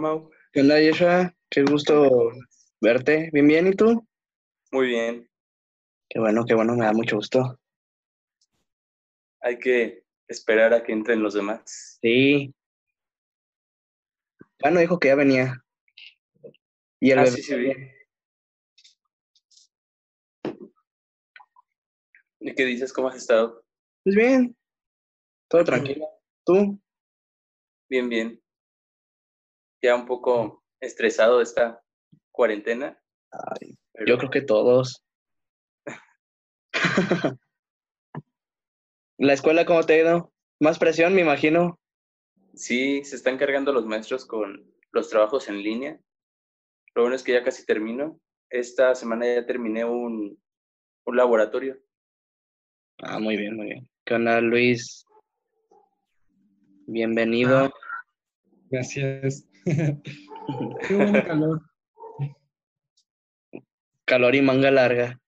Mau. ¿Qué onda, Yeshua? Qué gusto verte. Bien, bien, ¿y tú? Muy bien. Qué bueno, qué bueno, me da mucho gusto. Hay que esperar a que entren los demás. Sí. Bueno, dijo que ya venía. Y el Ah, bebé sí, sí, también. ¿Y qué dices? ¿Cómo has estado? Pues bien, todo tranquilo. ¿Tú? Bien, bien. Ya un poco estresado de esta cuarentena. Ay, pero yo creo que todos. ¿La escuela cómo te ha ido? Más presión, me imagino. Sí, se están cargando los maestros con los trabajos en línea. Lo bueno es que ya casi termino. Esta semana ya terminé un, un laboratorio. Ah, muy bien, muy bien. ¿Qué onda, Luis? Bienvenido. Gracias. Tengo un calor. Calor y manga larga.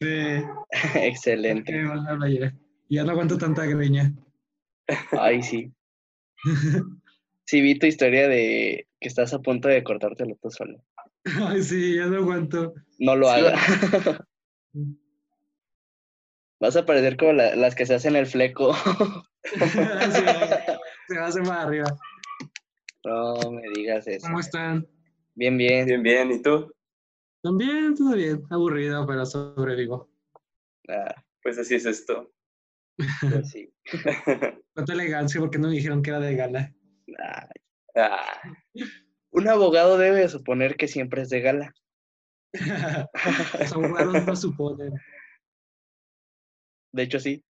Sí. Excelente. qué. Ya no aguanto tanta greña. Ay, sí. Sí, vi tu historia de que estás a punto de cortártelo tú solo. Ay, sí, ya no aguanto. No lo Sí, hagas. Vas a parecer como la- las que se hacen el fleco. Sí, se va a hacer más arriba. No me digas eso. ¿Cómo están? Bien, bien. Bien, bien. ¿Y tú? También, todo bien. Aburrido, pero sobrevivo. Ah, Pues así es esto. pues sí. Cuánta elegancia, porque no me dijeron que era de gala. Ah, Ah, un abogado debe suponer que siempre es de gala. Los abogados no suponen. De hecho, sí.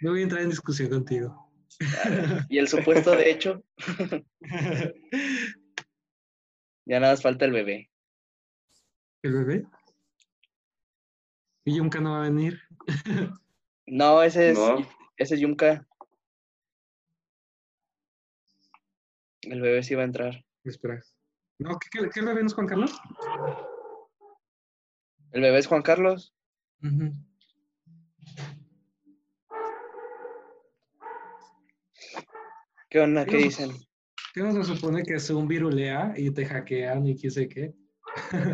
No voy a entrar en discusión contigo. Y el supuesto de hecho, ya nada más falta el bebé. ¿El bebé? ¿Y Yumka no va a venir? No, ese es, no. ese es Yumka. El bebé sí va a entrar. Espera. No, ¿qué, qué, qué bebé no es Juan Carlos? El bebé es Juan Carlos. Ujú. ¿Qué onda? ¿Qué dicen? ¿Qué no se supone que es un virulea y te hackean y qué sé qué?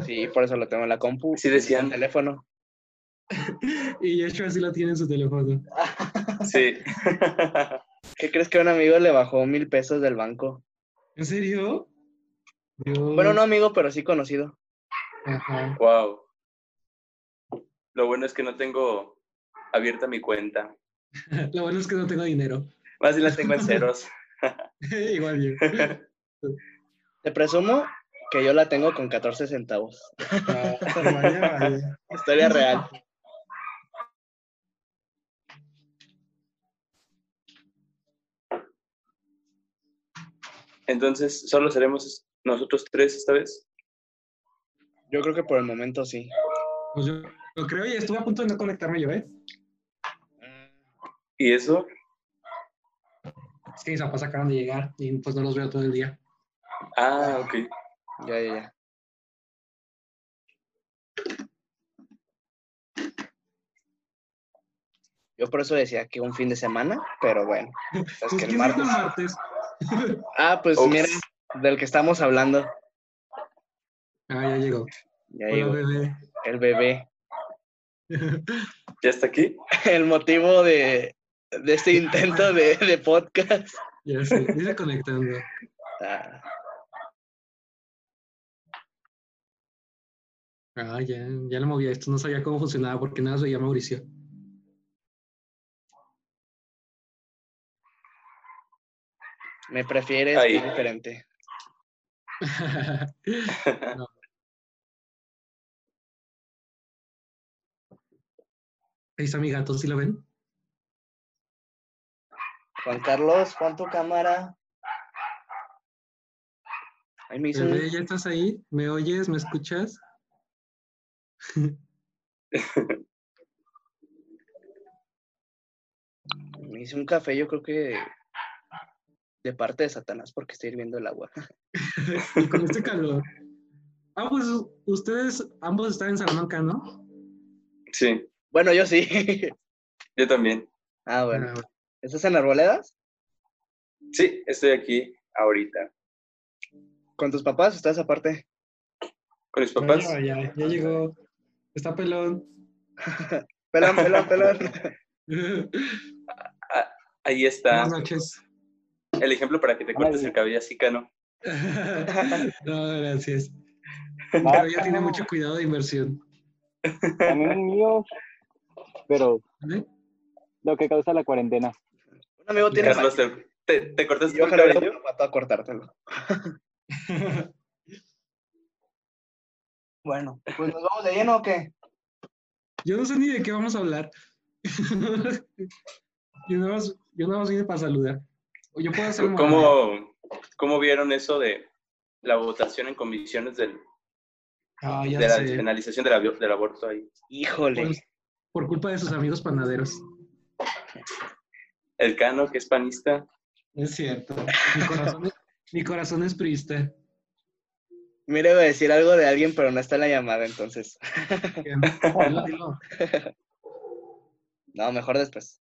Sí, por eso lo tengo en la compu. Sí en decían. el teléfono. Y Yeshua sí lo tiene en su teléfono. Sí. ¿Qué crees que un amigo le bajó mil pesos del banco? ¿En serio? Dios. Bueno, no amigo, pero sí conocido. Ajá. wow. Lo bueno es que no tengo abierta mi cuenta. Lo bueno es que no tengo dinero. Más bien la tengo en ceros. Igual yo. Te presumo que yo la tengo con 14 centavos. Ah. Historia real. Entonces, solo seremos nosotros tres esta vez. Yo creo que por el momento sí. Pues yo lo creo y estuve a punto de no conectarme yo, ¿eh? ¿Y eso? Es que mis papás acaban de llegar y pues no los veo todo el día. Ah, ok. Ya, ya, ya. Yo por eso decía que un fin de semana, pero bueno. Es Pues que el ¿quién dijo martes. martes? Ah, pues Ups. mira, del que estamos hablando. Ah, ya llegó. Ya Hola, llegó. bebé. El bebé. ¿Ya está aquí? El motivo de, de este intento de, de podcast. ya sé, dice conectando. Ah, Ah, ya, ya lo movía esto, no sabía cómo funcionaba porque nada se llama Mauricio. me prefieres Ahí. diferente. No. Ahí está mi gato, ¿sí lo ven? Juan Carlos, pon tu cámara. Ahí me hizo un- ¿ya estás ahí? ¿Me oyes? ¿Me escuchas? me hice un café, yo creo que de parte de Satanás, porque estoy hirviendo el agua. Y con este calor. Ah, pues ustedes ambos están en Salamanca, ¿no? Sí, Bueno, yo sí. yo también. ah, bueno. Ah, ¿Estás en Arboledas? Sí, estoy aquí ahorita. ¿Con tus papás estás aparte? Con mis papás. ya, ya, ya llegó. Está pelón. Pelón, pelón, pelón. Ahí está Buenas noches. el ejemplo para que te cortes el cabello así, Cano. no, gracias. Ah, Pero ya tiene mucho cuidado de inversión. También el mío, pero ¿vale? lo que causa la cuarentena. Un amigo tiene Carlos, te, te, te cortaste el cabello. me mató a cortártelo. Bueno, pues nos vamos de lleno o qué? Yo no sé ni de qué vamos a hablar. yo, nada más, yo nada más vine para saludar. O yo puedo hacer un ¿Cómo, ¿Cómo vieron eso de la votación en comisiones del, Ah, ya de la despenalización del, aborto ahí? Híjole. Pues, por culpa de sus amigos panaderos. El Cano, que es panista. Es cierto. Mi corazón es, mi corazón es priista. Mira, iba a decir algo de alguien, pero no está en la llamada, entonces. No, mejor después.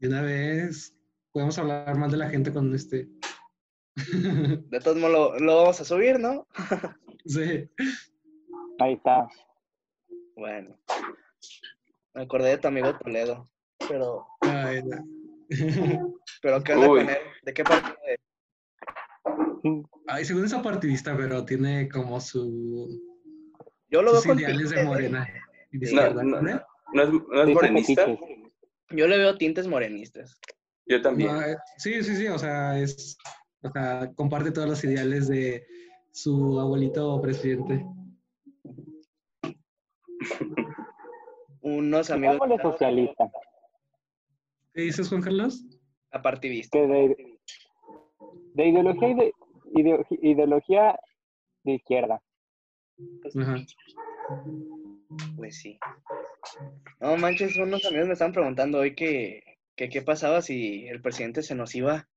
De una vez podemos hablar más de la gente con este. De todos modos, lo, lo vamos a subir, ¿no? sí. Ahí está. Bueno. Me acordé de tu amigo Toledo. Pero, Ay, no. pero ¿qué onda Uy. con él? ¿De qué parte? es? Ay, según es partidista, pero tiene como su, Yo lo veo con de morena. de izquierda, No, no. ¿eh? ¿No es, no es morenista? Yo le veo tintes morenistas. Yo también. No, eh, sí, sí, sí, o sea, es, o sea, comparte todos los ideales de su abuelito presidente. Unos amigos socialista, ¿Qué dices, Juan Carlos? apartivistas. que de, de ideología y de ideo- ideología de izquierda. Ajá. Pues sí. No manches, unos amigos me estaban preguntando hoy que, que qué pasaba si el presidente se nos iba.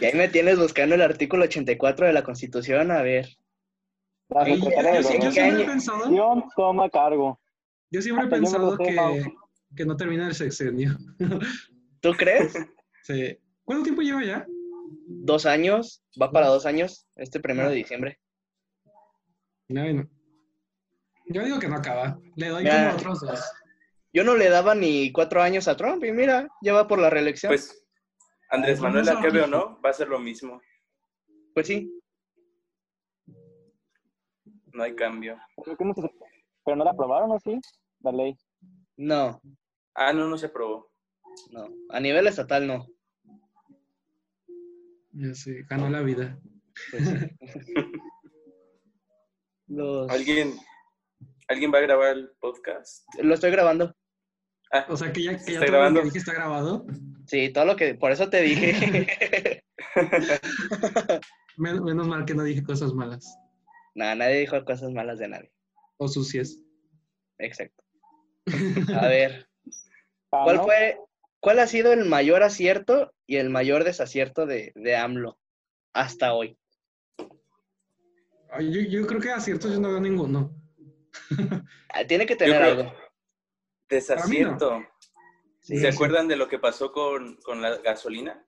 Y ahí me tienes buscando el artículo 84 de la Constitución, a ver. La Secretaría de yo, sí- yo Gobernación. siempre he pensado, Gobernación toma cargo. yo siempre he yo me pensado que, que no termina el sexenio. ¿Tú crees? Sí. ¿Cuánto tiempo lleva ya? Dos años, va para dos años, este primero de diciembre. No, no. Yo digo que no acaba. Le doy como otros dos. Yo no le daba ni cuatro años a Trump y mira, ya va por la reelección. Pues, Andrés Manuel, que veo, ¿no? Va a ser lo mismo. Pues sí, No hay cambio. Pero no la aprobaron, ¿o sí? La ley. no, Ah, no, no se aprobó. no. A nivel estatal no. Ya sé, ganó la vida. Pues. Los- ¿Alguien, ¿Alguien va a grabar el podcast? Lo estoy grabando. Ah, O sea que ya, que ¿Se ya está todo lo grabando? que dije está grabado. Sí, todo lo que, por eso te dije. Men- menos mal que no dije cosas malas Nada, nadie dijo cosas malas de nadie. o sucias. Exacto. A ver, ¿cuál fue, cuál ha sido el mayor acierto y el mayor desacierto de, de AMLO hasta hoy? Ay, Yo, yo creo que aciertos yo no veo ninguno. Ah, Tiene que tener creo- algo. Desacierto. Sí, ¿Se sí. acuerdan de lo que pasó con, con la gasolina?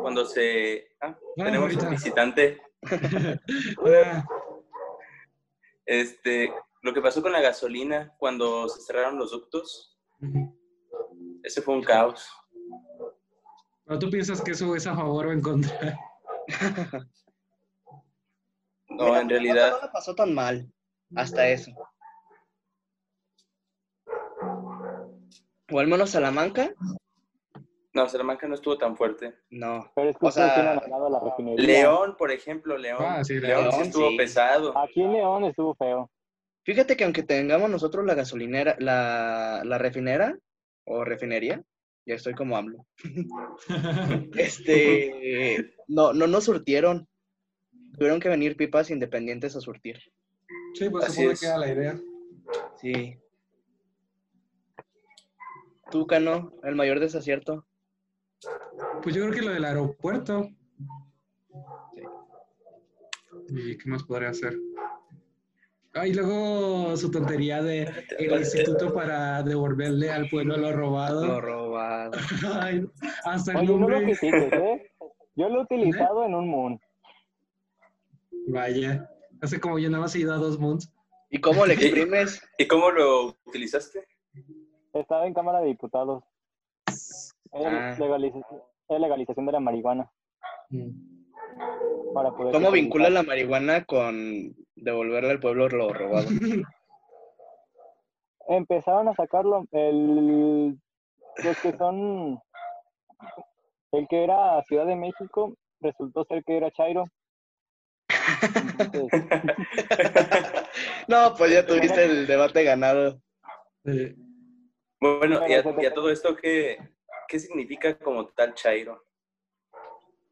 Cuando se... Ah, Ah, tenemos ahorita. un visitante. Hola. Este, lo que pasó con la gasolina cuando se cerraron los ductos, Ujú. Ese fue un caos. ¿Pero tú piensas que eso es a favor o en contra? No, Mira, en realidad, No le pasó tan mal hasta eso. O al menos Salamanca, no, Salamanca no estuvo tan fuerte. no. Pero es que O sea, la refinería. León, por ejemplo, León. Ah, sí, León, León, sí estuvo sí. pesado. Aquí en León estuvo feo. Fíjate que aunque tengamos nosotros la gasolinera, la, la refinera o refinería, ya estoy como AMLO. Este, no, no nos surtieron. Tuvieron que venir pipas independientes a surtir. sí, pues Así supongo es. que era la idea. Sí. Tú, Cano, el mayor desacierto. Pues yo creo que lo del aeropuerto. ¿Y qué más podría hacer? Ah, y luego su tontería de el instituto para devolverle al pueblo lo robado. Lo robado. Ay, hasta el Oye, no lo nombre. critiques, ¿eh? Yo lo he utilizado en un moon. Vaya. Hace como yo nada más he ido a dos moons. ¿Y cómo le exprimes? ¿Y cómo lo utilizaste? Estaba en Cámara de Diputados. Es Ah. legalización, es legalización de la marihuana. Para poder ¿Cómo vincula la marihuana con devolverle al pueblo lo robado? Empezaron a sacarlo. El, los que son. El que era Ciudad de México resultó ser que era Chairo. Entonces, No, pues ya tuviste el debate ganado. Bueno, a, y a todo esto, ¿qué, ¿qué significa como tal Chairo?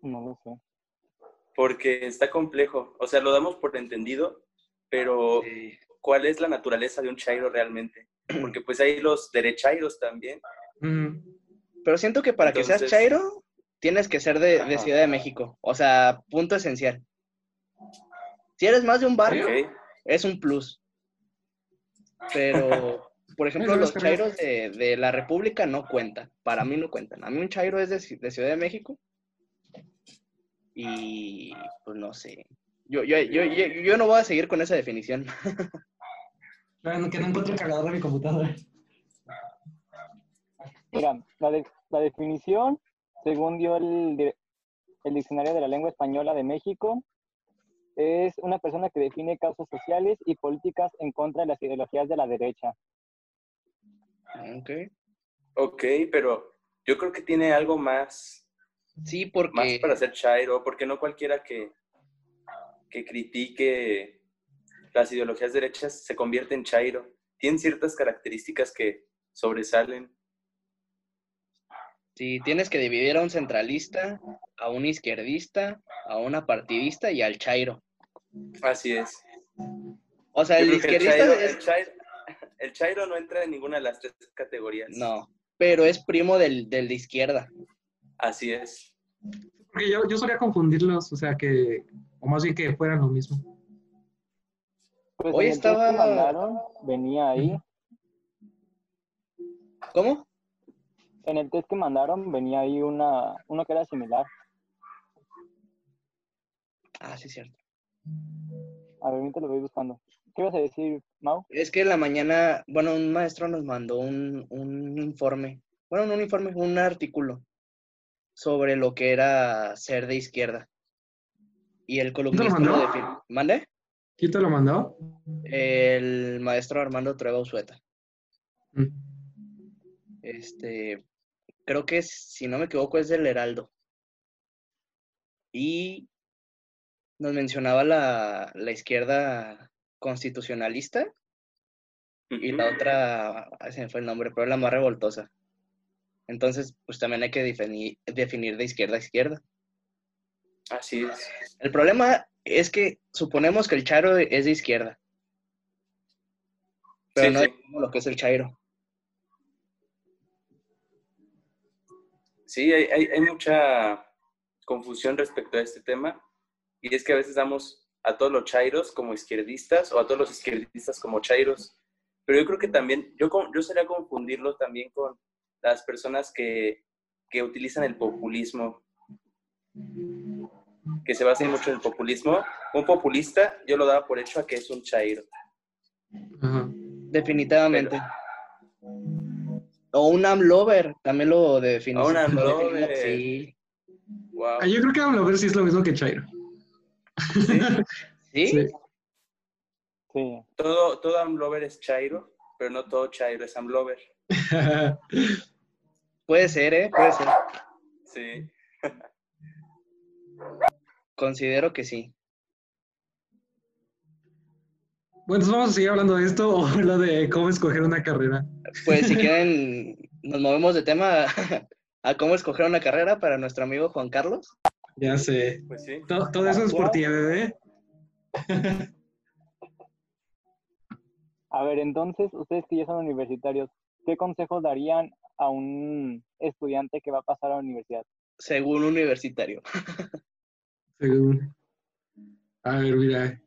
no lo sé. Porque está complejo. O sea, lo damos por entendido, pero ¿cuál es la naturaleza de un Chairo realmente? Porque pues hay los derechairos también. Pero siento que para que seas chairo, tienes que ser de. Ciudad de México. O sea, punto esencial. Si eres más de un barrio, es un plus. Pero, por ejemplo, los chairos de, de la República no cuentan. Para mí no cuentan. A mí un chairo es de Ciudad de México. Y pues no sé. Yo, yo, yo, yo, yo no voy a seguir con esa definición. Bueno, que no encuentro el cargador de mi computadora. Mira, la, de- la definición, según dio el, el Diccionario de la Lengua Española de México, es una persona que define causas sociales y políticas en contra de las ideologías de la derecha. Ok. Ok, pero yo creo que tiene algo más, Sí, más porque para ser Chairo, porque no cualquiera que, que critique las ideologías derechas se convierte en Chairo. Tienen ciertas características que sobresalen. si tienes que dividir a un centralista, a un izquierdista, a una partidista y al chairo. Así es. O sea, el que el izquierdista Chairo, es el Chairo- el Chairo no entra en ninguna de las tres categorías. No, pero es primo del, del de izquierda. Así es. Porque yo, yo solía confundirlos, o sea que, o más bien que fueran lo mismo. Pues Hoy estaba- mandaron, venía ahí. ¿Cómo? En el test que mandaron venía ahí una, uno que era similar. Ah, sí, cierto. A ver, ahorita lo voy buscando. ¿Qué ibas a decir, Mau? Es que en la mañana, bueno, un maestro nos mandó un, un informe, bueno, no un informe, un artículo sobre lo que era ser de izquierda. Y el columnista lo mandó? ¿Mande? ¿Quién te lo mandó? El maestro Armando Trueba Usueta. Mm. Este, creo que si no me equivoco, es del Heraldo. Y nos mencionaba la, la izquierda constitucionalista y la otra, ay, se me fue el nombre, pero la más revoltosa. Entonces, pues también hay que definir, definir de izquierda a izquierda. Así es. El problema es que suponemos que el Chairo es de izquierda, pero Sí, no sí. lo que es el Chairo. Sí, hay, hay, hay mucha confusión respecto a este tema. Y es que a veces damos a todos los chairos como izquierdistas o a todos los izquierdistas como chairos. Pero yo creo que también, yo, yo sería confundirlo también con las personas que, que utilizan el populismo, que se basan mucho en el populismo. Un populista, yo lo daba por hecho a que es un chairo. Ajá. Definitivamente. O un AMLover, también lo definimos. A un lo AMLover. Sí. Wow. Ah, yo creo que a ver si es lo mismo que Chairo. ¿Sí? Sí. Sí. Todo, todo Amlover es chairo, pero no todo chairo es Amlover. Puede ser, ¿eh? Puede ser. Sí. Considero que sí. bueno, entonces vamos a seguir hablando de esto o lo de cómo escoger una carrera. Pues si quieren, nos movemos de tema a cómo escoger una carrera para nuestro amigo Juan Carlos. Ya sé. Pues sí. Todo, todo eso es por ti, bebé. A ver, entonces, ustedes que ya son universitarios, ¿qué consejos darían a un estudiante que va a pasar a la universidad? Según universitario. Según. A ver, mira.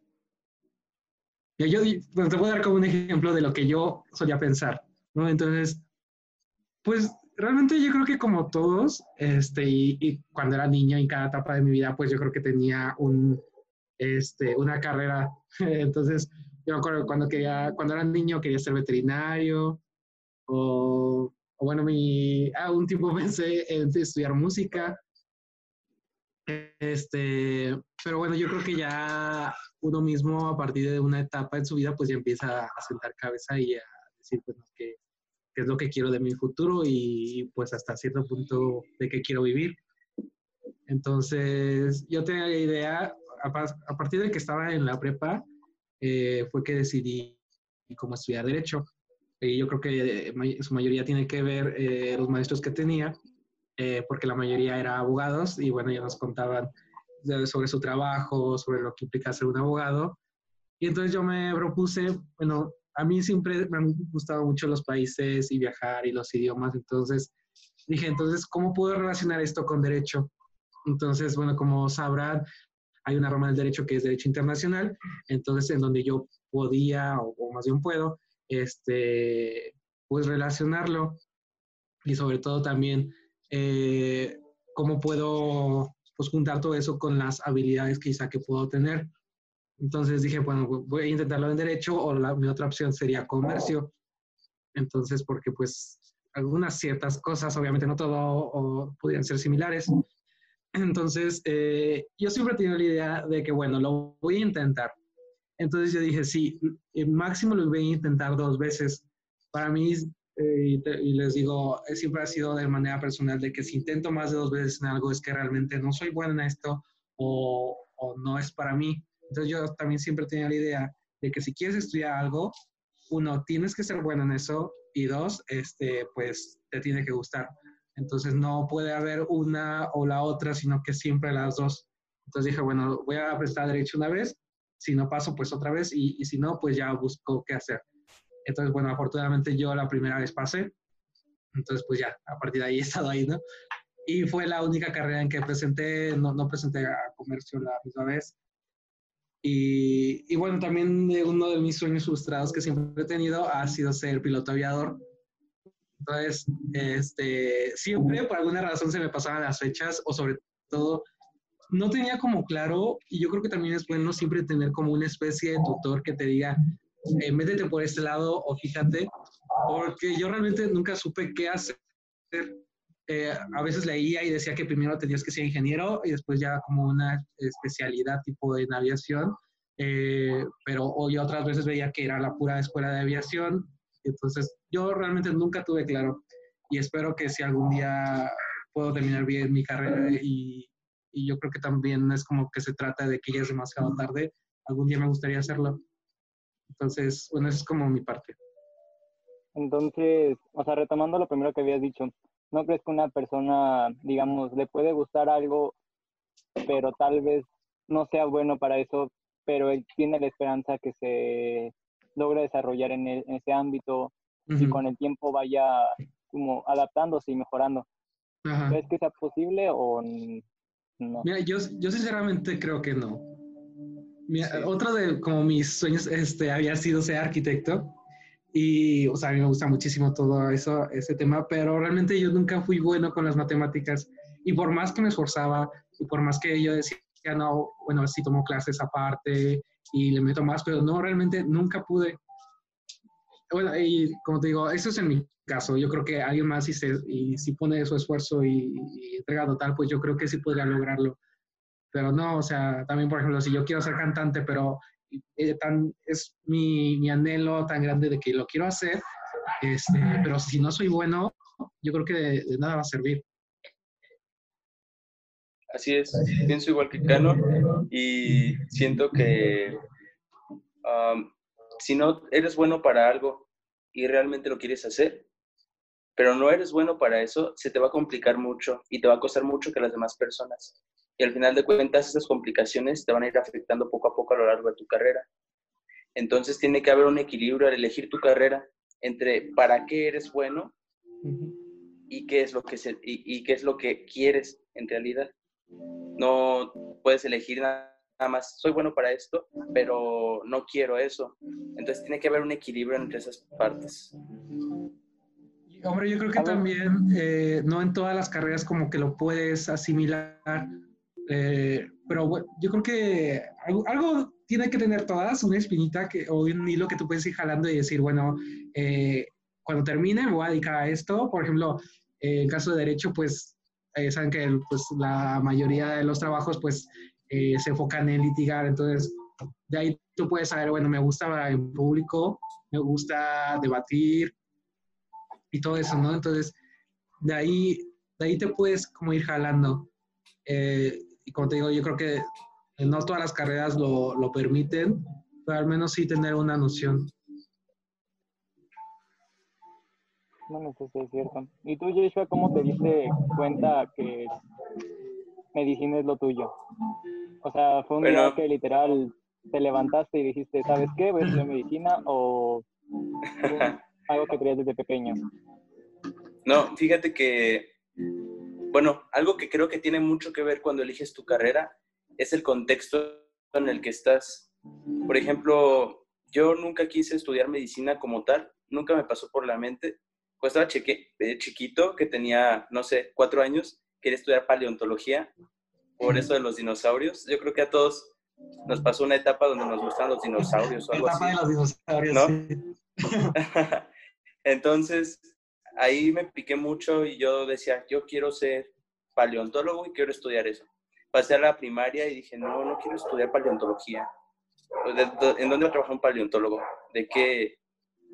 Ya yo bueno, te voy a dar como un ejemplo de lo que yo solía pensar, ¿no? Entonces, pues realmente yo creo que como todos, este, y, cuando era niño, en cada etapa de mi vida, pues yo creo que tenía un, este, una carrera. Entonces, yo me acuerdo cuando, quería, cuando era niño quería ser veterinario, o, o bueno, mi, ah, un tiempo pensé en estudiar música, este, pero bueno, yo creo que ya uno mismo a partir de una etapa en su vida, pues ya empieza a sentar cabeza y a decir, pues, qué, qué es lo que quiero de mi futuro y pues hasta cierto punto de qué quiero vivir. Entonces, yo tenía la idea, a, partir de que estaba en la prepa, eh, fue que decidí cómo estudiar Derecho. Y yo creo que su mayoría tiene que ver eh, los maestros que tenía eh, porque la mayoría eran abogados y bueno, ya nos contaban sobre su trabajo, sobre lo que implica ser un abogado. Y entonces yo me propuse, bueno, a mí siempre me han gustado mucho los países y viajar y los idiomas, entonces dije, entonces, ¿cómo puedo relacionar esto con derecho? Entonces, bueno, como sabrán, hay una rama del derecho que es derecho internacional, entonces en donde yo podía, o, o más bien puedo, este, pues relacionarlo y sobre todo también eh, cómo puedo pues, juntar todo eso con las habilidades quizá que puedo tener. Entonces dije, bueno, voy a intentarlo en derecho o la, mi otra opción sería comercio. Entonces, porque pues algunas ciertas cosas, obviamente no todo, o, podrían ser similares. Entonces, eh, yo siempre he tenido la idea de que, bueno, lo voy a intentar. Entonces yo dije, sí, máximo lo voy a intentar dos veces. Para mí eh, y, les digo, siempre ha sido de manera personal de que si intento más de dos veces en algo es que realmente no soy bueno en esto o, o no es para mí. Entonces yo también siempre tenía la idea de que si quieres estudiar algo, uno, tienes que ser bueno en eso y dos, este, pues te tiene que gustar. Entonces no puede haber una o la otra, sino que siempre las dos. Entonces dije, bueno, voy a prestar derecho una vez, si no paso, pues otra vez, y, y si no, pues ya busco qué hacer. Entonces, bueno, afortunadamente yo la primera vez pasé. Entonces, pues ya, a partir de ahí he estado ahí, ¿no? Y fue la única carrera en que presenté, no, no presenté a comercio la misma vez. Y, y, bueno, también uno de mis sueños frustrados que siempre he tenido ha sido ser piloto aviador. Entonces, este, siempre por alguna razón se me pasaban las fechas o sobre todo no tenía como claro, y yo creo que también es bueno siempre tener como una especie de tutor que te diga, eh, métete por este lado o fíjate, porque yo realmente nunca supe qué hacer. Eh, a veces leía y decía que primero tenías que ser ingeniero y después ya como una especialidad tipo de aviación, eh, pero hoy otras veces veía que era la pura escuela de aviación. Entonces yo realmente nunca tuve claro y espero que si algún día puedo terminar bien mi carrera y, y yo creo que también es como que se trata de que ya es demasiado tarde, algún día me gustaría hacerlo. Entonces, bueno, eso es como mi parte. Entonces, o sea, retomando lo primero que habías dicho, ¿no crees que una persona, digamos, le puede gustar algo, pero tal vez no sea bueno para eso, pero él tiene la esperanza que se logre desarrollar en, e, ese ámbito y con el tiempo vaya como adaptándose y mejorando? ¿Crees que sea posible o no? Mira, yo, yo sinceramente creo que no otro de como mis sueños este, había sido ser arquitecto y, o sea, a mí me gusta muchísimo todo eso, ese tema, pero realmente yo nunca fui bueno con las matemáticas y por más que me esforzaba y por más que yo decía, no, bueno, sí tomo clases aparte y le meto más, pero no, realmente nunca pude. Bueno, y como te digo, eso es en mi caso. Yo creo que alguien más, si, se, y si pone su esfuerzo y, y entrega total, pues yo creo que sí podría lograrlo pero no, o sea, también, por ejemplo, si yo quiero ser cantante, pero eh, tan, es mi, mi, anhelo tan grande de que lo quiero hacer, este, pero si no soy bueno, yo creo que de, nada va a servir. Así es, pienso igual que Cano y siento que si no eres bueno para algo y realmente lo quieres hacer, pero no eres bueno para eso, se te va a complicar mucho y te va a costar mucho que las demás personas y al final de cuentas esas complicaciones te van a ir afectando poco a poco a lo largo de tu carrera. Entonces tiene que haber un equilibrio al elegir tu carrera entre para qué eres bueno y qué es lo que se, y, qué es lo que quieres en realidad. No puedes elegir nada más, soy bueno para esto, pero no quiero eso. Entonces tiene que haber un equilibrio entre esas partes. hombre, yo creo que también eh, no en todas las carreras como que lo puedes asimilar, eh, pero bueno, yo creo que algo, tiene que tener todas, una espinita que, o un hilo que tú puedes ir jalando y decir, bueno, eh, cuando termine me voy a dedicar a esto. Por ejemplo, en caso de derecho, pues saben que pues, la mayoría de los trabajos pues se enfocan en litigar, entonces de ahí tú puedes saber, bueno, me gusta en público, me gusta debatir, y todo eso, ¿no? Entonces, de ahí, de ahí te puedes como ir jalando. Eh, y como te digo, yo creo que no todas las carreras lo, lo permiten, pero al menos sí tener una noción. No, sé si es cierto. ¿Y tú, Joshua, cómo te diste cuenta que medicina es lo tuyo? O sea, ¿fue un día que literal te levantaste y dijiste, ¿sabes qué? Voy a estudiar medicina o algo que tenías desde pequeño? No, fíjate que, bueno, algo que creo que tiene mucho que ver cuando eliges tu carrera es el contexto en el que estás. Por ejemplo, yo nunca quise estudiar medicina como tal, nunca me pasó por la mente. Cuando estaba eh, chiquito, que tenía, no sé, cuatro años, quería estudiar paleontología por eso de los dinosaurios. Yo creo que a todos nos pasó una etapa donde nos gustan los dinosaurios o algo etapa de los dinosaurios, ¿no? Entonces, ahí me piqué mucho y yo decía, yo quiero ser paleontólogo y quiero estudiar eso. Pasé a la primaria y dije, no, no quiero estudiar paleontología. ¿En dónde va a trabajar un paleontólogo? ¿De qué?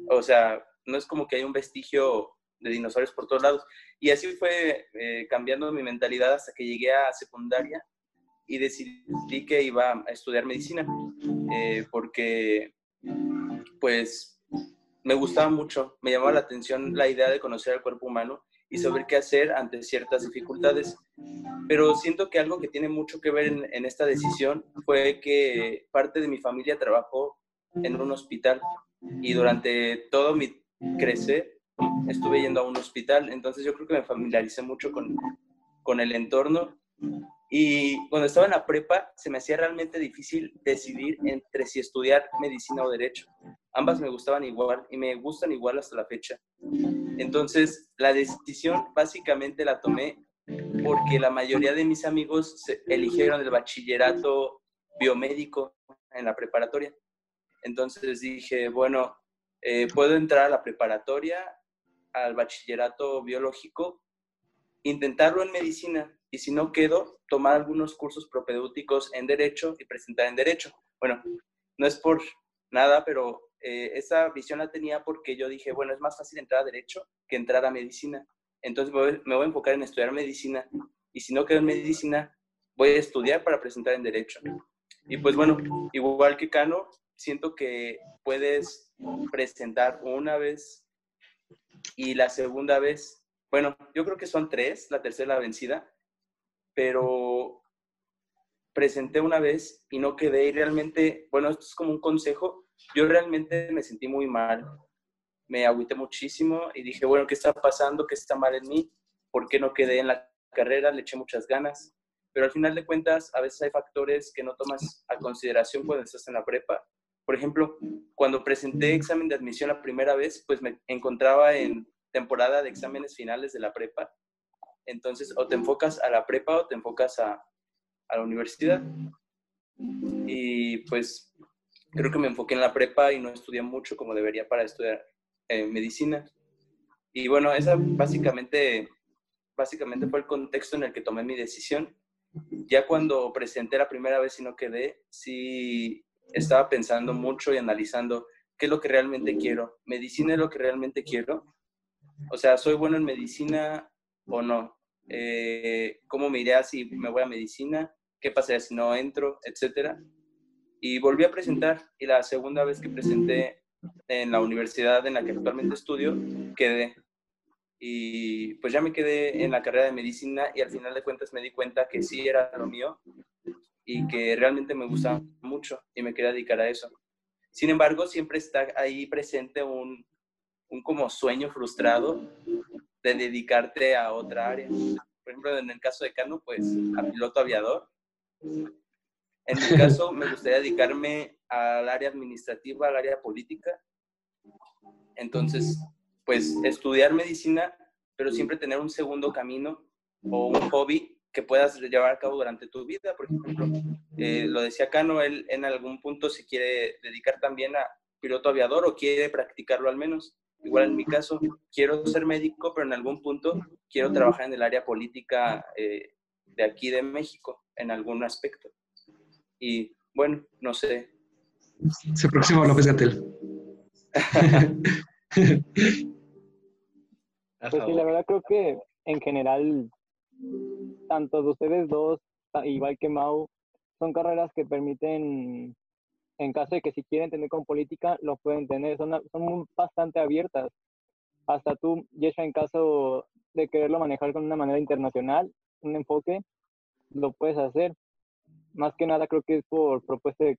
O sea, no es como que hay un vestigio de dinosaurios por todos lados. Y así fue eh, cambiando mi mentalidad hasta que llegué a secundaria y decidí que iba a estudiar medicina, eh, porque pues me gustaba mucho, me llamaba la atención la idea de conocer el cuerpo humano y saber qué hacer ante ciertas dificultades. Pero siento que algo que tiene mucho que ver en, esta decisión fue que parte de mi familia trabajó en un hospital y durante todo mi crecer estuve yendo a un hospital, entonces yo creo que me familiaricé mucho con, con el entorno y cuando estaba en la prepa se me hacía realmente difícil decidir entre si estudiar medicina o derecho. Ambas me gustaban igual y me gustan igual hasta la fecha. Entonces la decisión básicamente la tomé porque la mayoría de mis amigos eligieron el bachillerato biomédico en la preparatoria. Entonces dije, bueno, eh, puedo entrar a la preparatoria, al bachillerato biológico, intentarlo en medicina y si no quedo, tomar algunos cursos propedéuticos en Derecho y presentar en Derecho. Bueno, no es por nada, pero eh, esa visión la tenía porque yo dije, bueno, es más fácil entrar a Derecho que entrar a Medicina. Entonces me voy, a enfocar en estudiar Medicina y si no quedo en Medicina, voy a estudiar para presentar en Derecho. Y pues bueno, igual que Cano, siento que puedes presentar una vez y la segunda vez, bueno, yo creo que son tres, la tercera vencida, pero presenté una vez y no quedé y realmente, bueno, esto es como un consejo, yo realmente me sentí muy mal, me agüité muchísimo y dije, bueno, ¿qué está pasando? ¿Qué está mal en mí? ¿Por qué no quedé en la carrera? Le eché muchas ganas, pero al final de cuentas, a veces hay factores que no tomas a consideración cuando estás en la prepa. Por ejemplo, cuando presenté examen de admisión la primera vez, pues me encontraba en temporada de exámenes finales de la prepa entonces, o te enfocas a la prepa o te enfocas a, la universidad. Y pues creo que me enfoqué en la prepa y no estudié mucho como debería para estudiar eh, medicina. Y bueno, esa básicamente, básicamente fue el contexto en el que tomé mi decisión. Ya cuando presenté la primera vez y no quedé, sí estaba pensando mucho y analizando qué es lo que realmente quiero. ¿Medicina es lo que realmente quiero? O sea, ¿soy bueno en medicina o no? Eh, cómo me iré si me voy a medicina, qué pasaría si no entro, etcétera. Y volví a presentar y la segunda vez que presenté en la universidad en la que actualmente estudio, quedé. Y pues ya me quedé en la carrera de medicina y al final de cuentas me di cuenta que sí era lo mío y que realmente me gustaba mucho y me quería dedicar a eso. Sin embargo, siempre está ahí presente un, un como sueño frustrado de dedicarte a otra área. Por ejemplo, en el caso de Cano, pues a piloto aviador. En mi caso, me gustaría dedicarme al área administrativa, al área política. Entonces, pues estudiar medicina, pero siempre tener un segundo camino o un hobby que puedas llevar a cabo durante tu vida. Por ejemplo, eh, lo decía Cano, él en algún punto se quiere dedicar también a piloto aviador o quiere practicarlo al menos. Igual en mi caso, quiero ser médico, pero en algún punto quiero trabajar en el área política eh, de aquí de México, en algún aspecto. Y bueno, no sé. Se aproxima López Gatel. pues sí, la verdad creo que en general, tanto de ustedes dos, igual que Mau, son carreras que permiten en caso de que si quieren tener con política, lo pueden tener. Son, son bastante abiertas. Hasta tú, Yesha, en caso de quererlo manejar con una manera internacional, un enfoque, lo puedes hacer. Más que nada creo que es por propuesta de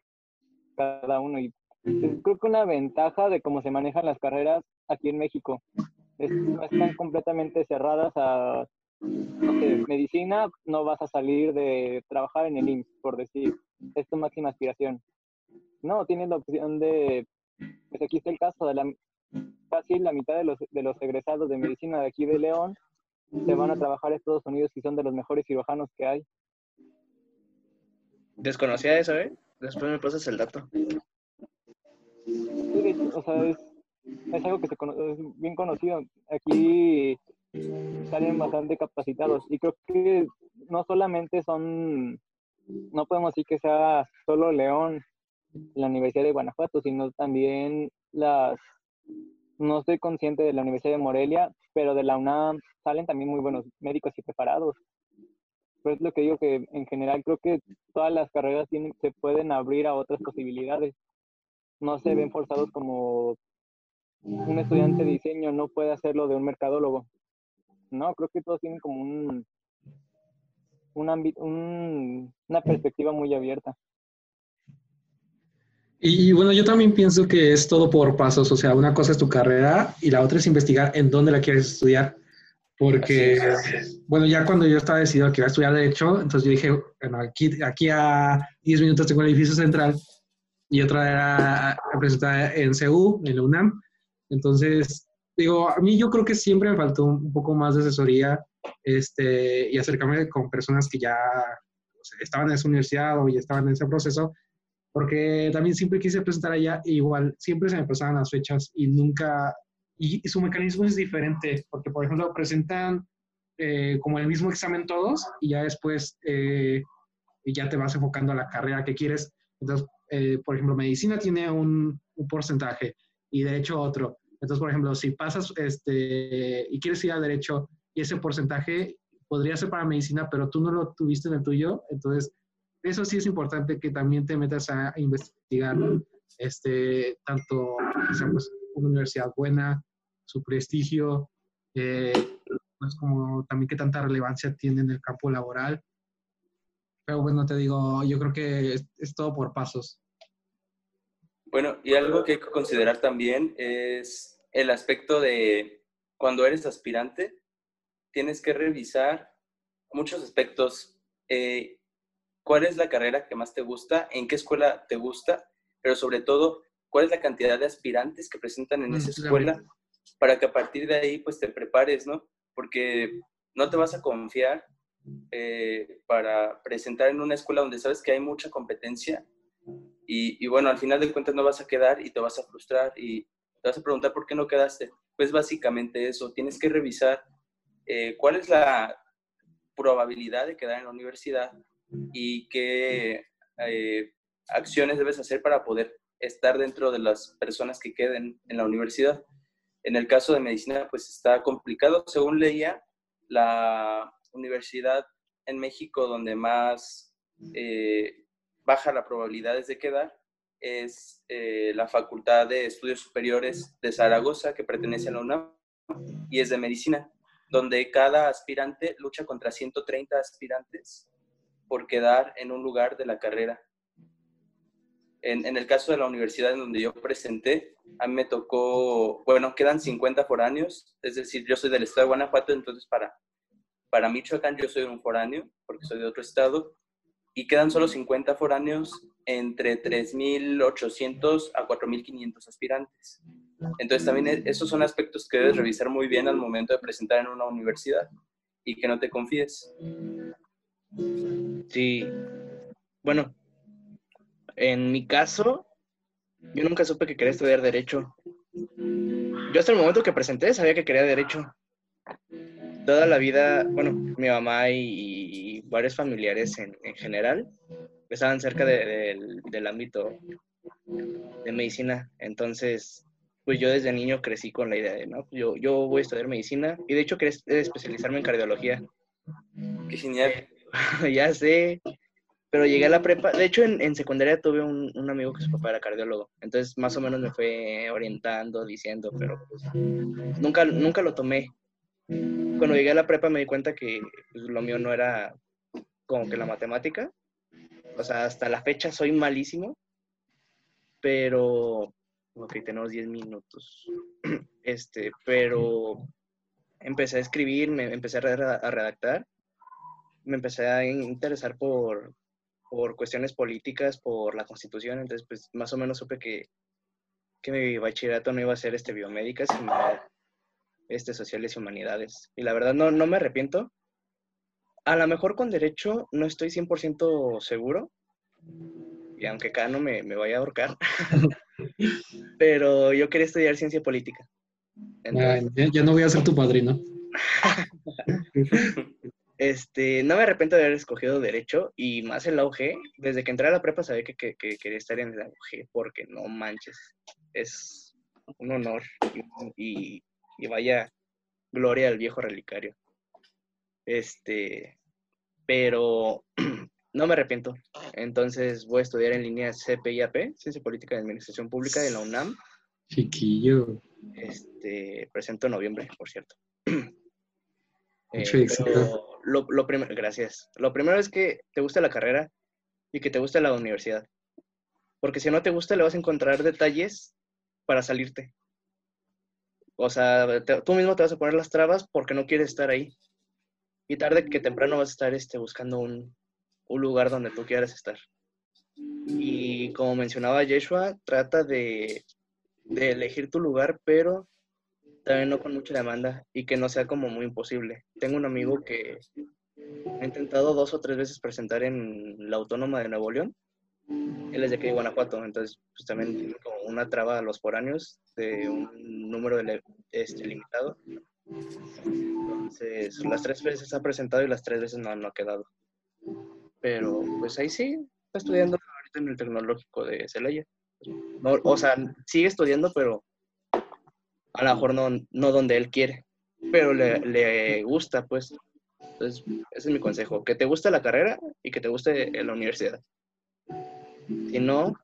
cada uno. Y creo que una ventaja de cómo se manejan las carreras aquí en México. Es, están completamente cerradas a medicina, no vas a salir de trabajar en el IMSS, por decir. Es tu máxima aspiración. No, tienes la opción de, pues aquí está el caso de la, casi la mitad de los, de los egresados de medicina de aquí de León se van a trabajar a Estados Unidos y son de los mejores cirujanos que hay. Desconocía eso, ¿eh? Después me pasas el dato. Sí, o sea, es, es algo que se es bien conocido. Aquí salen bastante capacitados y creo que no solamente son, no podemos decir que sea solo León la Universidad de Guanajuato, sino también las, no estoy consciente de la Universidad de Morelia, pero de la UNAM salen también muy buenos médicos y preparados. Pues lo que digo que en general creo que todas las carreras tienen, se pueden abrir a otras posibilidades. No se ven forzados como un estudiante de diseño no puede hacerlo de un mercadólogo. No, creo que todos tienen como un, un, una perspectiva muy abierta. Y, bueno, yo también pienso que es todo por pasos, o sea, una cosa es tu carrera y la otra es investigar en dónde la quieres estudiar. Porque, bueno, ya cuando yo estaba decidido que iba a estudiar Derecho, entonces yo dije, bueno, aquí, aquí a 10 minutos tengo el edificio central y otra era presentada en CU, en la UNAM. Entonces, digo, a mí yo creo que siempre me faltó un poco más de asesoría este, y acercarme con personas que ya estaban en esa universidad o ya estaban en ese proceso porque también siempre quise presentar allá e igual siempre se me pasaban las fechas y nunca, y, su mecanismo es diferente, porque por ejemplo presentan eh, como el mismo examen todos y ya después eh, ya te vas enfocando a la carrera que quieres. Entonces, eh, por ejemplo, medicina tiene un, un, porcentaje y derecho otro. Entonces, por ejemplo, si pasas este, y quieres ir a derecho y ese porcentaje podría ser para medicina, pero tú no lo tuviste en el tuyo, entonces eso sí es importante que también te metas a investigar, este, tanto pues, una universidad buena, su prestigio, eh, pues como también qué tanta relevancia tiene en el campo laboral. Pero bueno, te digo, yo creo que es, todo por pasos. Bueno, y algo que hay que considerar también es el aspecto de cuando eres aspirante, tienes que revisar muchos aspectos. Eh, cuál es la carrera que más te gusta, en qué escuela te gusta, pero sobre todo, cuál es la cantidad de aspirantes que presentan en mm, esa escuela para que a partir de ahí pues te prepares, ¿no? Porque no te vas a confiar eh, para presentar en una escuela donde sabes que hay mucha competencia y, bueno, al final de cuentas no vas a quedar y te vas a frustrar y te vas a preguntar por qué no quedaste. Pues básicamente eso, tienes que revisar eh, cuál es la probabilidad de quedar en la universidad y qué eh, acciones debes hacer para poder estar dentro de las personas que queden en la universidad. En el caso de medicina, pues está complicado. Según leía, la universidad en México donde más eh, baja la probabilidad de quedar es eh, la Facultad de Estudios Superiores de Zaragoza, que pertenece a la UNAM, y es de medicina, donde cada aspirante lucha contra 130 aspirantes por quedar en un lugar de la carrera. En, el caso de la universidad en donde yo presenté, a mí me tocó, bueno, quedan 50 foráneos, es decir, yo soy del estado de Guanajuato, entonces para, para Michoacán yo soy un foráneo, porque soy de otro estado, y quedan solo 50 foráneos entre 3.800 a 4.500 aspirantes. Entonces también e- esos son aspectos que debes revisar muy bien al momento de presentar en una universidad y que no te confíes. Sí. Bueno, en mi caso, yo nunca supe que quería estudiar Derecho. Yo hasta el momento que presenté sabía que quería Derecho. Toda la vida, bueno, mi mamá y, y varios familiares en, en general estaban cerca de- del- del ámbito de medicina. Entonces, pues yo desde niño crecí con la idea de, no, yo, yo voy a estudiar medicina y de hecho quería es- especializarme en cardiología. Qué genial. ya sé. Pero llegué a la prepa. De hecho, en, en secundaria tuve un, un amigo que su papá era cardiólogo. Entonces, más o menos me fue orientando, diciendo, pero pues, nunca, nunca lo tomé. Cuando llegué a la prepa me di cuenta que pues, lo mío no era como que la matemática. O sea, hasta la fecha soy malísimo. Pero, ok, tenemos 10 minutos. Este, pero empecé a escribir, me empecé a re- a redactar me empecé a interesar por, por cuestiones políticas, por la constitución, entonces pues más o menos supe que, que mi bachillerato no iba a ser este biomédica, sino este sociales y humanidades. Y la verdad no, no me arrepiento. A lo mejor con derecho no estoy 100% seguro, y aunque acá no me, me vaya a ahorcar, pero yo quería estudiar ciencia política. Entonces, Ya, ya no voy a ser tu padrino. Este, no me arrepiento de haber escogido derecho y más el AUG. Desde que entré a la prepa sabía que, que- que quería estar en el AUG porque no manches, es un honor y, y- y vaya gloria al viejo relicario. Este, pero no me arrepiento. Entonces voy a estudiar en línea CPIAP, Ciencia Política de Administración Pública de la UNAM. Chiquillo. Este, presento en noviembre, por cierto. Eh, pero lo, lo primero, gracias. Lo primero es que te guste la carrera y que te guste la universidad. Porque si no te gusta, le vas a encontrar detalles para salirte. O sea, tú mismo te vas a poner las trabas porque no quieres estar ahí. Y tarde que temprano vas a estar este, buscando un, un lugar donde tú quieras estar. Y como mencionaba Yeshua, trata de, de elegir tu lugar, pero también no con mucha demanda y que no sea como muy imposible. Tengo un amigo que ha intentado dos o tres veces presentar en la Autónoma de Nuevo León. Él es de aquí de Guanajuato, entonces pues también tiene como una traba a los foráneos de un número de este, limitado. Entonces, las tres veces ha presentado y las tres veces no, no ha quedado. Pero pues ahí sí, está estudiando ahorita en el tecnológico de Celaya. No, o sea, sigue estudiando, pero a lo mejor no, no donde él quiere, pero le, le gusta, pues. Entonces, ese es mi consejo, que te guste la carrera y que te guste la universidad. Si no,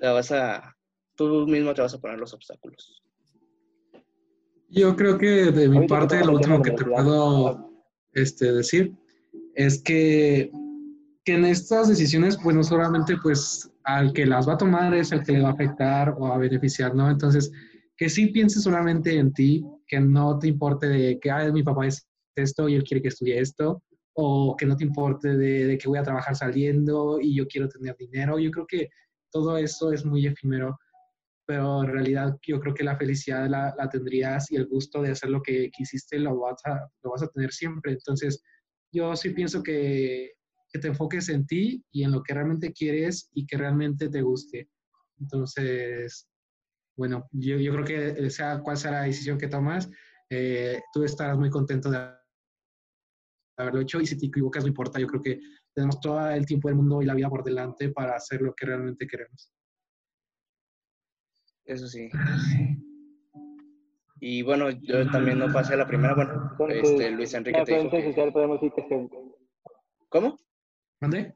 la vas a, tú mismo te vas a poner los obstáculos. Yo creo que de mi parte lo último que te puedo este, decir es que, que en estas decisiones, pues no solamente pues al que las va a tomar es el que le va a afectar o a beneficiar, ¿no? Entonces, que sí pienses solamente en ti, que no te importe de que, ay, mi papá es esto y él quiere que estudie esto, o que no te importe de, de que voy a trabajar saliendo y yo quiero tener dinero. Yo creo que todo eso es muy efímero pero en realidad yo creo que la felicidad la, la tendrías y el gusto de hacer lo que quisiste lo vas a, lo vas a tener siempre. Entonces, yo sí pienso que, que te enfoques en ti y en lo que realmente quieres y que realmente te guste. Entonces, bueno, yo, yo creo que sea cual sea la decisión que tomas, eh, tú estarás muy contento de haberlo hecho y si te equivocas no importa, yo creo que tenemos todo el tiempo del mundo y la vida por delante para hacer lo que realmente queremos. Eso sí. Y bueno, yo también no pasé a la primera, bueno, este, Luis Enrique la te dijo influencia que... social podemos decir que, se- ¿Cómo? ¿Mande?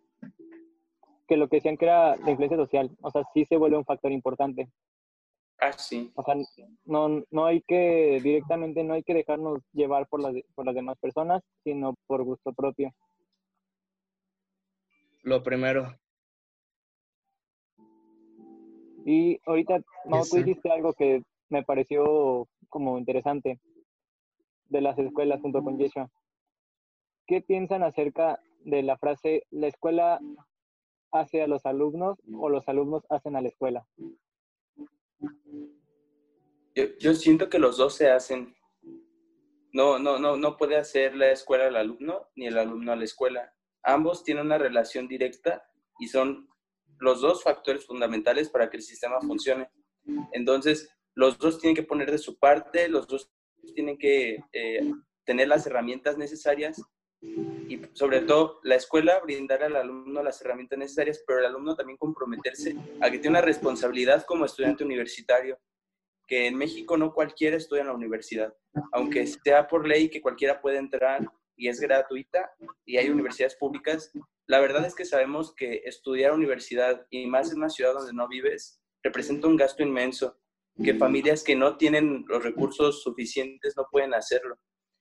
que lo que decían que era la influencia social, o sea, sí se vuelve un factor importante. Ah, sí. O sea, no, no hay que, directamente no hay que dejarnos llevar por las, por las demás personas, sino por gusto propio. Lo primero. Y ahorita, Mau, tú dijiste algo que me pareció como interesante de las escuelas junto con Yeshua. ¿Qué piensan acerca de la frase, la escuela hace a los alumnos o los alumnos hacen a la escuela? Yo, siento que los dos se hacen. No, no, no, no puede hacer la escuela al alumno ni el alumno a la escuela. Ambos tienen una relación directa y son los dos factores fundamentales para que el sistema funcione. Entonces, los dos tienen que poner de su parte, los dos tienen que eh, tener las herramientas necesarias y sobre todo la escuela brindar al alumno las herramientas necesarias, pero el alumno también comprometerse a que tiene una responsabilidad como estudiante universitario, que en México no cualquiera estudia en la universidad, aunque sea por ley que cualquiera puede entrar y es gratuita y hay universidades públicas, la verdad es que sabemos que estudiar universidad y más en una ciudad donde no vives representa un gasto inmenso, que familias que no tienen los recursos suficientes no pueden hacerlo.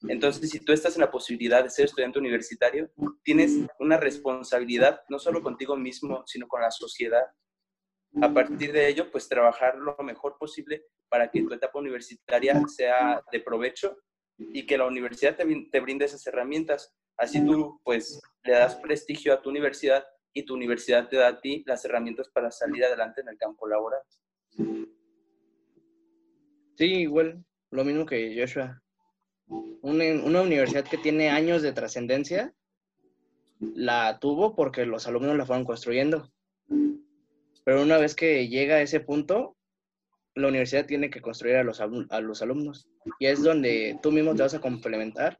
Entonces, si tú estás en la posibilidad de ser estudiante universitario, tienes una responsabilidad no solo contigo mismo, sino con la sociedad. A partir de ello, pues trabajar lo mejor posible para que tu etapa universitaria sea de provecho y que la universidad te, te brinde esas herramientas. Así tú, pues, le das prestigio a tu universidad y tu universidad te da a ti las herramientas para salir adelante en el campo laboral. Sí, igual, lo mismo que Joshua una, universidad que tiene años de trascendencia, la tuvo porque los alumnos la fueron construyendo. Pero una vez que llega a ese punto, la universidad tiene que construir a los, a los alumnos. Y es donde tú mismo te vas a complementar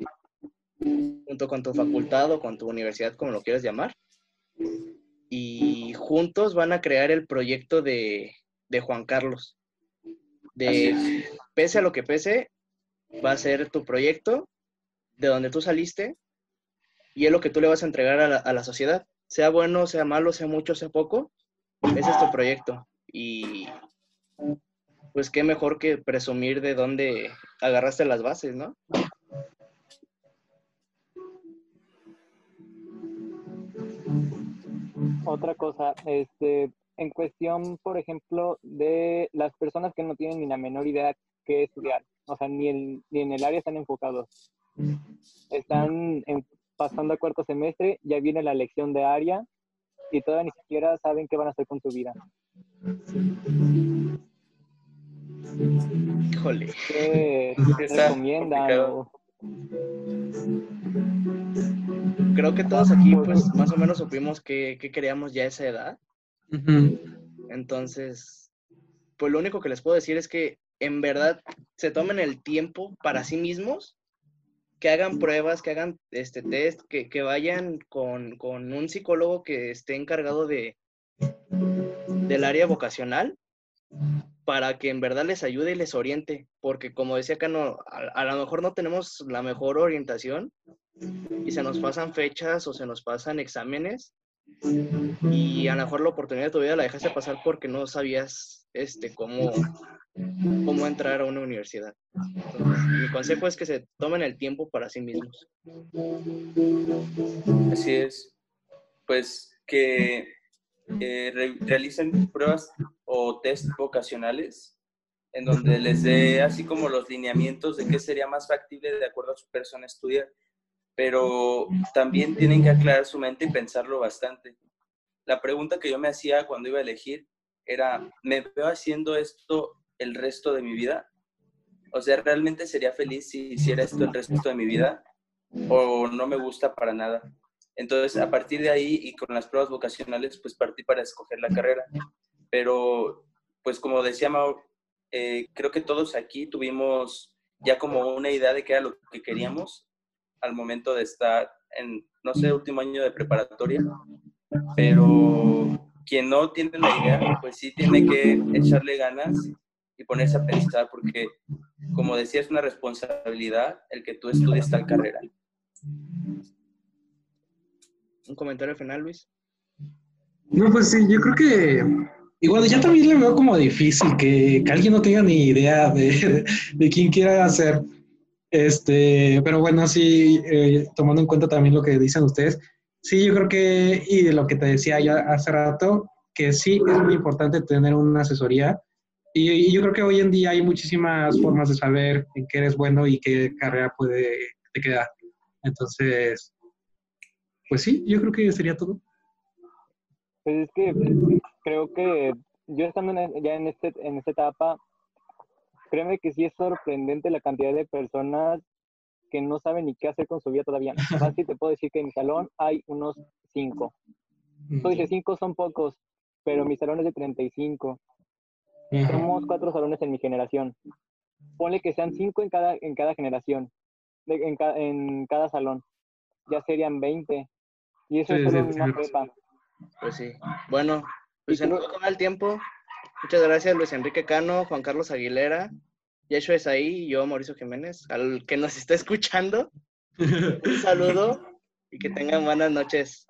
junto con tu facultad o con tu universidad, como lo quieras llamar. Y juntos van a crear el proyecto de, de Juan Carlos. De, pese a lo que pese, va a ser tu proyecto, de donde tú saliste, y es lo que tú le vas a entregar a la, sociedad. Sea bueno, sea malo, sea mucho, sea poco, ese es tu proyecto. Y pues qué mejor que presumir de dónde agarraste las bases, ¿no? Otra cosa, este, en cuestión, por ejemplo, de las personas que no tienen ni la menor idea qué estudiar o sea, ni, en el área están enfocados. Están pasando a cuarto semestre, ya viene la lección de área y todavía ni siquiera saben qué van a hacer con su vida. Híjole. ¿Qué, recomiendan? Creo que todos aquí, pues, más o menos supimos que, queríamos ya a esa edad. Entonces, pues lo único que les puedo decir es que en verdad se tomen el tiempo para sí mismos, que hagan pruebas, que hagan este test, que, vayan con, un psicólogo que esté encargado de del área vocacional para que en verdad les ayude y les oriente, porque como decía acá, no, a, lo mejor no tenemos la mejor orientación y se nos pasan fechas o se nos pasan exámenes y a lo mejor la oportunidad de tu vida la dejaste pasar porque no sabías este, cómo, cómo entrar a una universidad. mi consejo es que se tomen el tiempo para sí mismos. Así es. Pues que realicen pruebas o test vocacionales en donde les dé así como los lineamientos de qué sería más factible de acuerdo a su persona estudiar, pero también tienen que aclarar su mente y pensarlo bastante. La pregunta que yo me hacía cuando iba a elegir era, ¿me veo haciendo esto el resto de mi vida? O sea, ¿realmente sería feliz si hiciera esto el resto de mi vida? ¿O no me gusta para nada? Entonces, a partir de ahí y con las pruebas vocacionales, pues partí para escoger la carrera. Pero, pues como decía Mau, eh, creo que todos aquí tuvimos ya como una idea de qué era lo que queríamos al momento de estar en, no sé, último año de preparatoria. Pero quien no tiene la idea, pues sí tiene que echarle ganas y ponerse a pensar, porque como decía, es una responsabilidad el que tú estudies tal carrera. ¿Un comentario final, Luis? No, pues sí, yo creo que igual ya también le veo como difícil que, alguien no tenga ni idea de, de, quién quiera hacer. Este, pero bueno, sí, eh, tomando en cuenta también lo que dicen ustedes, sí, yo creo que, y de lo que te decía yo hace rato, que sí es muy importante tener una asesoría y, yo creo que hoy en día hay muchísimas formas de saber en qué eres bueno y qué carrera puede te quedar. Entonces, pues sí, yo creo que sería todo. Pues es que creo que yo estando ya en, este, en esta etapa, créeme que sí es sorprendente la cantidad de personas que no saben ni qué hacer con su vida todavía. Fácil te puedo decir que en mi salón hay unos cinco. Tú dices, cinco son pocos, pero mi salón es de 35. Ajá. Somos cuatro salones en mi generación. Ponle que sean cinco en cada, en cada generación, de- en, ca- en cada salón. Ya serían 20. Y eso Sí, es solo sí, una sí. prepa. Pues sí. Bueno, pues se nos acaba el tiempo. Muchas gracias, Luis Enrique Cano, Juan Carlos Aguilera, Yeshua es ahí y yo, Mauricio Jiménez, al que nos está escuchando. Un saludo y que tengan buenas noches.